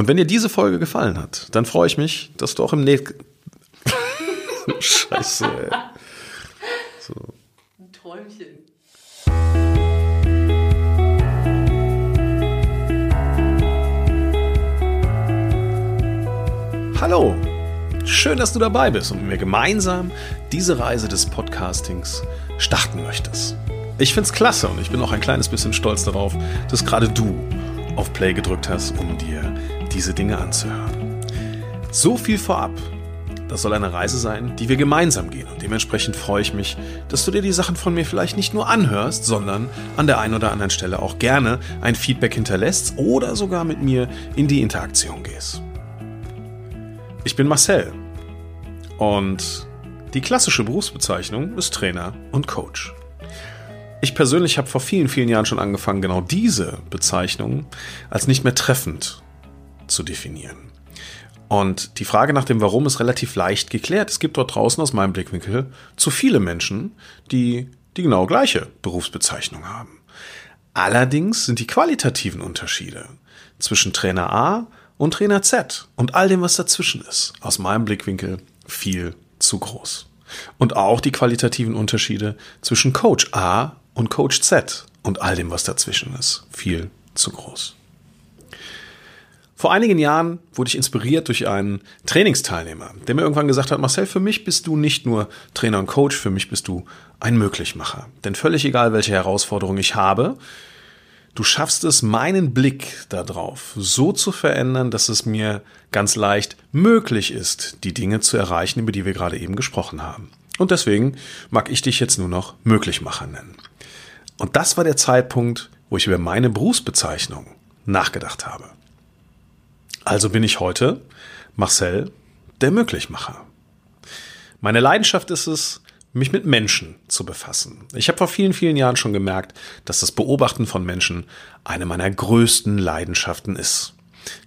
Und wenn dir diese Folge gefallen hat, dann freue ich mich, dass du auch im nächsten. Scheiße, ey. So. Ein Träumchen. Hallo, schön, dass du dabei bist und mit mir gemeinsam diese Reise des Podcastings starten möchtest. Ich finde es klasse und ich bin auch ein kleines bisschen stolz darauf, dass gerade du auf Play gedrückt hast, um dir diese Dinge anzuhören. So viel vorab. Das soll eine Reise sein, die wir gemeinsam gehen und dementsprechend freue ich mich, dass du dir die Sachen von mir vielleicht nicht nur anhörst, sondern an der einen oder anderen Stelle auch gerne ein Feedback hinterlässt oder sogar mit mir in die Interaktion gehst. Ich bin Marcel und die klassische Berufsbezeichnung ist Trainer und Coach. Ich persönlich habe vor vielen, vielen Jahren schon angefangen, genau diese Bezeichnung als nicht mehr treffend zu definieren. Und die Frage nach dem Warum ist relativ leicht geklärt. Es gibt dort draußen aus meinem Blickwinkel zu viele Menschen, die die genau gleiche Berufsbezeichnung haben. Allerdings sind die qualitativen Unterschiede zwischen Trainer A und Trainer Z und all dem, was dazwischen ist, aus meinem Blickwinkel viel zu groß. Und auch die qualitativen Unterschiede zwischen Coach A und Coach Z und all dem, was dazwischen ist, viel zu groß. Vor einigen Jahren wurde ich inspiriert durch einen Trainingsteilnehmer, der mir irgendwann gesagt hat, Marcel, für mich bist du nicht nur Trainer und Coach, für mich bist du ein Möglichmacher. Denn völlig egal, welche Herausforderung ich habe, Du schaffst es, meinen Blick darauf so zu verändern, dass es mir ganz leicht möglich ist, die Dinge zu erreichen, über die wir gerade eben gesprochen haben. Und deswegen mag ich dich jetzt nur noch Möglichmacher nennen. Und das war der Zeitpunkt, wo ich über meine Berufsbezeichnung nachgedacht habe. Also bin ich heute Marcel, der Möglichmacher. Meine Leidenschaft ist es, mich mit Menschen zu befassen. Ich habe vor vielen, vielen Jahren schon gemerkt, dass das Beobachten von Menschen eine meiner größten Leidenschaften ist.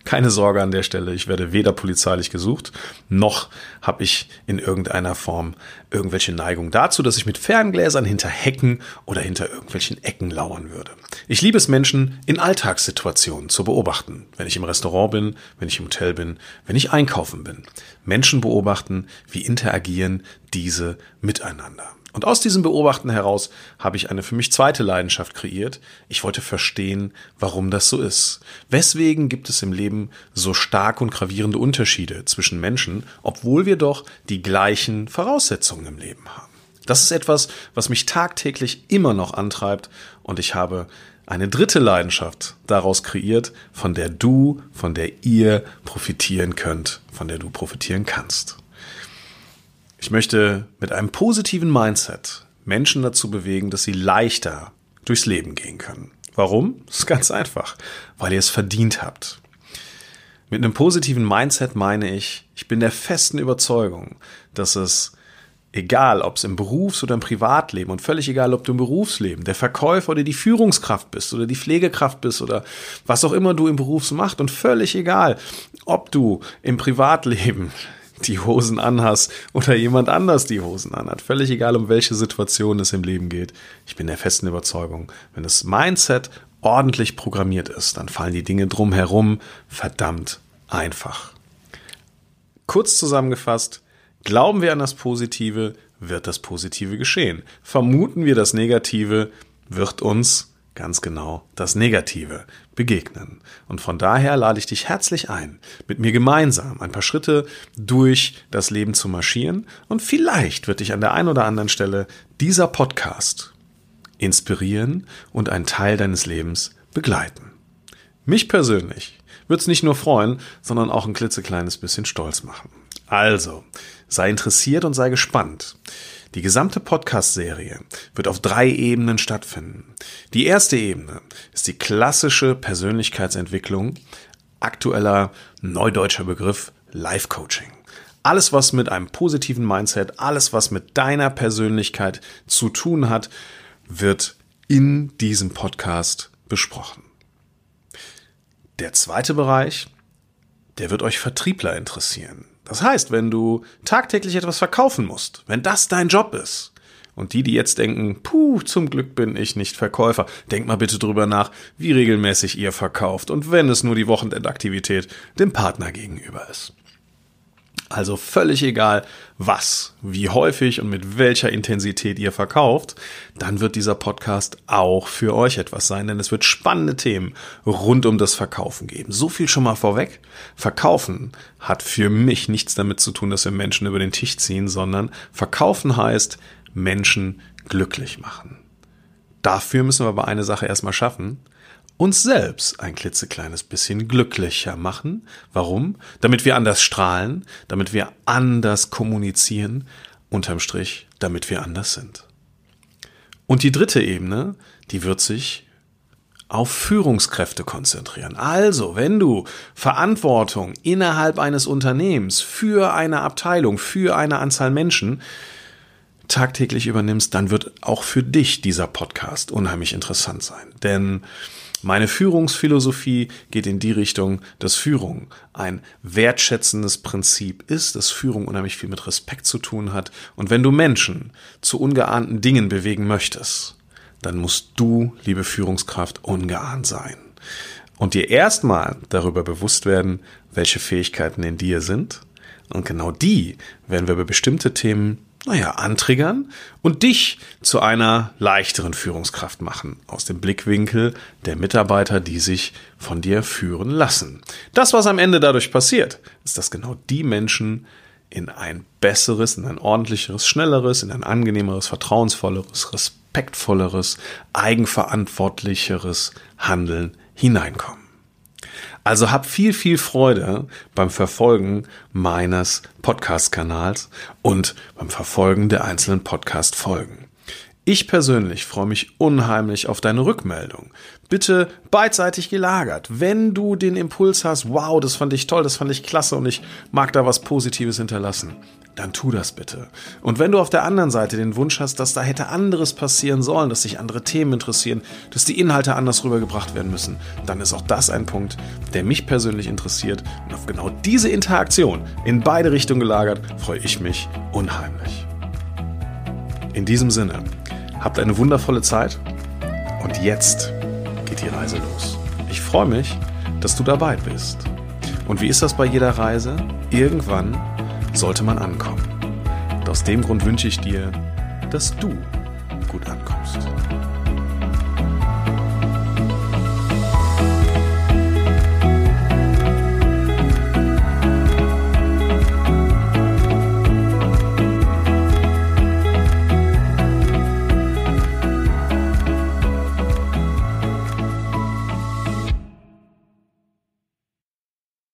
Keine Sorge an der Stelle, ich werde weder polizeilich gesucht, noch habe ich in irgendeiner Form irgendwelche Neigung dazu, dass ich mit Ferngläsern hinter Hecken oder hinter irgendwelchen Ecken lauern würde. Ich liebe es, Menschen in Alltagssituationen zu beobachten. Wenn ich im Restaurant bin, wenn ich im Hotel bin, wenn ich einkaufen bin. Menschen beobachten, wie interagieren diese miteinander. Und aus diesem Beobachten heraus habe ich eine für mich zweite Leidenschaft kreiert. Ich wollte verstehen, warum das so ist. Weswegen gibt es im Leben so stark und gravierende Unterschiede zwischen Menschen, obwohl wir doch die gleichen Voraussetzungen im Leben haben. Das ist etwas, was mich tagtäglich immer noch antreibt und ich habe eine dritte Leidenschaft daraus kreiert, von der du, von der ihr profitieren könnt, von der du profitieren kannst. Ich möchte mit einem positiven Mindset Menschen dazu bewegen, dass sie leichter durchs Leben gehen können. Warum? Das ist ganz einfach, weil ihr es verdient habt. Mit einem positiven Mindset meine ich, ich bin der festen Überzeugung, dass es egal, ob es im Berufs- oder im Privatleben und völlig egal, ob du im Berufsleben der Verkäufer oder die Führungskraft bist oder die Pflegekraft bist oder was auch immer du im Berufs machst und völlig egal, ob du im Privatleben die Hosen anhast oder jemand anders die Hosen anhat. Völlig egal, um welche Situation es im Leben geht. Ich bin der festen Überzeugung, wenn das Mindset ordentlich programmiert ist, dann fallen die Dinge drumherum verdammt einfach. Kurz zusammengefasst, glauben wir an das Positive, wird das Positive geschehen. Vermuten wir das Negative, wird uns ganz genau das Negative begegnen. Und von daher lade ich dich herzlich ein, mit mir gemeinsam ein paar Schritte durch das Leben zu marschieren und vielleicht wird dich an der einen oder anderen Stelle dieser Podcast inspirieren und einen Teil deines Lebens begleiten. Mich persönlich wird es nicht nur freuen, sondern auch ein klitzekleines bisschen stolz machen. Also, sei interessiert und sei gespannt. Die gesamte Podcast-Serie wird auf drei Ebenen stattfinden. Die erste Ebene ist die klassische Persönlichkeitsentwicklung, aktueller neudeutscher Begriff Life Coaching. Alles, was mit einem positiven Mindset, alles, was mit deiner Persönlichkeit zu tun hat, wird in diesem Podcast besprochen. Der zweite Bereich, der wird euch Vertriebler interessieren. Das heißt, wenn du tagtäglich etwas verkaufen musst, wenn das dein Job ist, Und die, die jetzt denken, puh, zum Glück bin ich nicht Verkäufer, denkt mal bitte drüber nach, wie regelmäßig ihr verkauft und wenn es nur die Wochenendaktivität dem Partner gegenüber ist. Also völlig egal, was, wie häufig und mit welcher Intensität ihr verkauft, dann wird dieser Podcast auch für euch etwas sein, denn es wird spannende Themen rund um das Verkaufen geben. So viel schon mal vorweg. Verkaufen hat für mich nichts damit zu tun, dass wir Menschen über den Tisch ziehen, sondern Verkaufen heißt Menschen glücklich machen. Dafür müssen wir aber eine Sache erstmal schaffen, uns selbst ein klitzekleines bisschen glücklicher machen. Warum? Damit wir anders strahlen, damit wir anders kommunizieren, unterm Strich, damit wir anders sind. Und die dritte Ebene, die wird sich auf Führungskräfte konzentrieren. Also, wenn du Verantwortung innerhalb eines Unternehmens für eine Abteilung, für eine Anzahl Menschen tagtäglich übernimmst, dann wird auch für dich dieser Podcast unheimlich interessant sein. Denn meine Führungsphilosophie geht in die Richtung, dass Führung ein wertschätzendes Prinzip ist, dass Führung unheimlich viel mit Respekt zu tun hat. Und wenn du Menschen zu ungeahnten Dingen bewegen möchtest, dann musst du, liebe Führungskraft, ungeahnt sein. Und dir erstmal darüber bewusst werden, welche Fähigkeiten in dir sind. Und genau die werden wir über bestimmte Themen naja, antriggern und dich zu einer leichteren Führungskraft machen, aus dem Blickwinkel der Mitarbeiter, die sich von dir führen lassen. Das, was am Ende dadurch passiert, ist, dass genau die Menschen in ein besseres, in ein ordentlicheres, schnelleres, in ein angenehmeres, vertrauensvolleres, respektvolleres, eigenverantwortlicheres Handeln hineinkommen. Also hab viel, viel Freude beim Verfolgen meines Podcast-Kanals und beim Verfolgen der einzelnen Podcast-Folgen. Ich persönlich freue mich unheimlich auf deine Rückmeldung. Bitte beidseitig gelagert. Wenn du den Impuls hast, wow, das fand ich toll, das fand ich klasse und ich mag da was Positives hinterlassen, dann tu das bitte. Und wenn du auf der anderen Seite den Wunsch hast, dass da hätte anderes passieren sollen, dass sich andere Themen interessieren, dass die Inhalte anders rübergebracht werden müssen, dann ist auch das ein Punkt, der mich persönlich interessiert. Und auf genau diese Interaktion in beide Richtungen gelagert, freue ich mich unheimlich. In diesem Sinne, habt eine wundervolle Zeit und jetzt geht die Reise los. Ich freue mich, dass du dabei bist. Und wie ist das bei jeder Reise? Irgendwann sollte man ankommen. Und aus dem Grund wünsche ich dir, dass du gut ankommst.